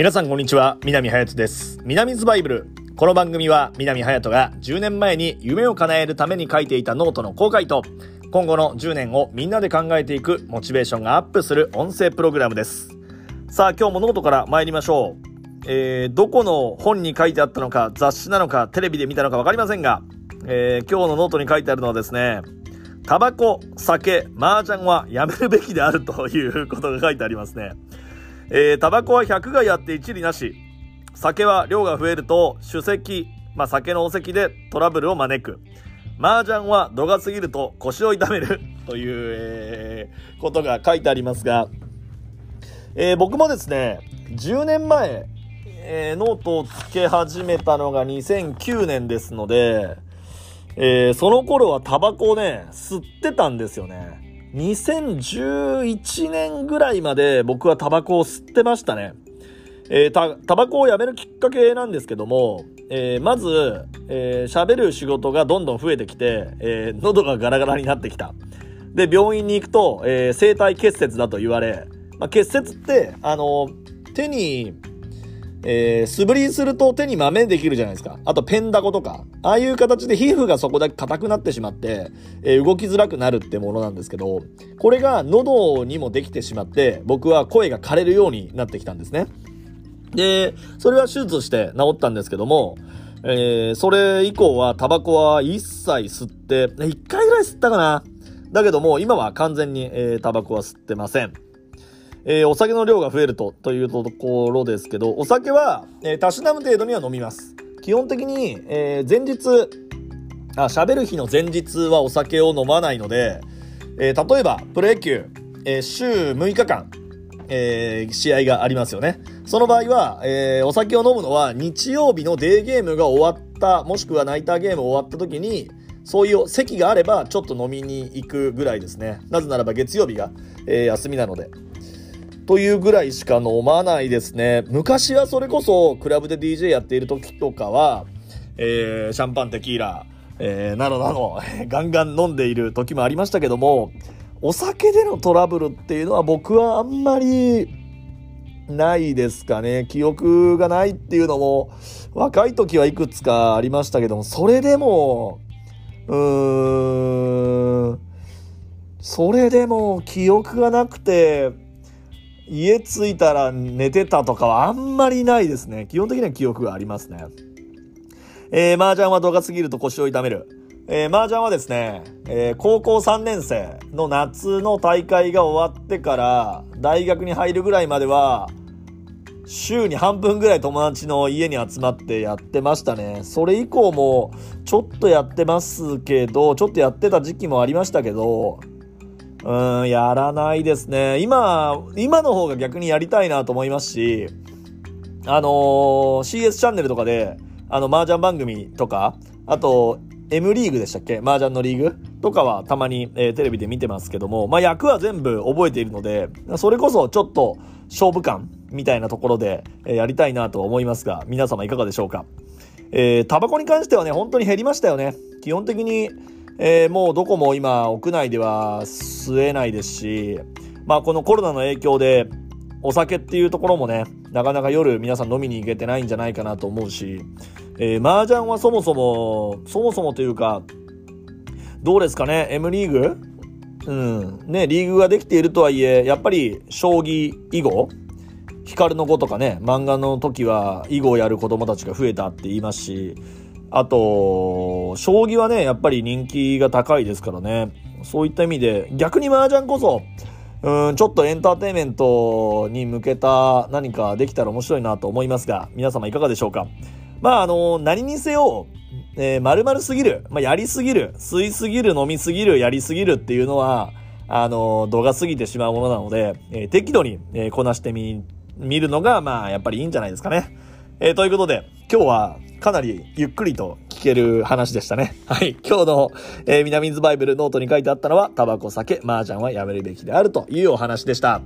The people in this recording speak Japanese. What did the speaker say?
皆さんこんにちは南隼人です。南's Bible。この番組は南隼人が10年前に夢を叶えるために書いていたノートの公開と今後の10年をみんなで考えていくモチベーションがアップする音声プログラムです。さあ今日もノートから参りましょう。えー、どこの本に書いてあったのか雑誌なのかテレビで見たのか分かりませんが、えー、今日のノートに書いてあるのはですねタバコ、酒、麻雀はやめるべきであるということが書いてありますね。えー、タバコは100害あって一理なし。酒は量が増えると酒席、まあ、酒のお席でトラブルを招く。麻雀は度が過ぎると腰を痛める という、えー、ことが書いてありますが、えー、僕もですね、10年前、えー、ノートをつけ始めたのが2009年ですので、えー、その頃はタバコをね、吸ってたんですよね。2011年ぐらいまで僕はタバコを吸ってましたね。えー、た、タバコをやめるきっかけなんですけども、えー、まず、えー、喋る仕事がどんどん増えてきて、えー、喉がガラガラになってきた。で、病院に行くと、えー、生体結節だと言われ、まあ、結節って、あの、手にえー、素振りすると手に豆できるじゃないですか。あとペンダコとか。ああいう形で皮膚がそこだけ硬くなってしまって、えー、動きづらくなるってものなんですけど、これが喉にもできてしまって、僕は声が枯れるようになってきたんですね。で、それは手術して治ったんですけども、えー、それ以降はタバコは一切吸って、1回ぐらい吸ったかな。だけども、今は完全に、えー、タバコは吸ってません。えー、お酒の量が増えると、というところですけど、お酒は、えー、たしなむ程度には飲みます。基本的に、えー、前日、あ、喋る日の前日はお酒を飲まないので、えー、例えば、プロ野球、えー、週6日間、えー、試合がありますよね。その場合は、えー、お酒を飲むのは日曜日のデーゲームが終わった、もしくはナイターゲーム終わった時に、そういう席があればちょっと飲みに行くぐらいですね。なぜならば月曜日が、えー、休みなので。というぐらいしか飲まないですね。昔はそれこそクラブで DJ やっている時とかは、えー、シャンパンテキーラ、えー、などなど、ガンガン飲んでいる時もありましたけども、お酒でのトラブルっていうのは僕はあんまりないですかね。記憶がないっていうのも、若い時はいくつかありましたけども、それでも、うーん、それでも記憶がなくて、家着いたら寝てたとかはあんまりないですね。基本的には記憶がありますね。えー、麻雀は動画すぎると腰を痛める。えー、麻雀はですね、えー、高校3年生の夏の大会が終わってから、大学に入るぐらいまでは、週に半分ぐらい友達の家に集まってやってましたね。それ以降も、ちょっとやってますけど、ちょっとやってた時期もありましたけど、うん、やらないですね。今、今の方が逆にやりたいなと思いますし、あのー、CS チャンネルとかで、あの、麻雀番組とか、あと、M リーグでしたっけ？麻雀のリーグとかはたまに、えー、テレビで見てますけども、まあ、役は全部覚えているので、それこそちょっと勝負感みたいなところで、えー、やりたいなと思いますが、皆様いかがでしょうか？えー、タバコに関してはね、本当に減りましたよね。基本的に、えー、もうどこも今屋内では吸えないですし、まあこのコロナの影響でお酒っていうところもね、なかなか夜皆さん飲みに行けてないんじゃないかなと思うし、えー、麻雀はそもそも、そもそもというか、どうですかね、M リーグ？うん。ね、リーグができているとはいえ、やっぱり将棋囲碁光の碁とかね、漫画の時は囲碁をやる子供たちが増えたって言いますし、あと、将棋はね、やっぱり人気が高いですからね。そういった意味で、逆に麻雀こそ、うん、ちょっとエンターテインメントに向けた何かできたら面白いなと思いますが、皆様いかがでしょうか？まあ、あの、何にせよ、えー、丸々すぎる、まあ、やりすぎる、吸いすぎる、飲みすぎる、やりすぎるっていうのは、あの、度が過ぎてしまうものなので、えー、適度に、えー、こなしてみ、見るのが、まあ、やっぱりいいんじゃないですかね。えー、ということで、今日はかなりゆっくりと聞ける話でしたね。はい。今日の、えー、南ズバイブルノートに書いてあったのは、タバコ、酒、麻雀はやめるべきであるというお話でした。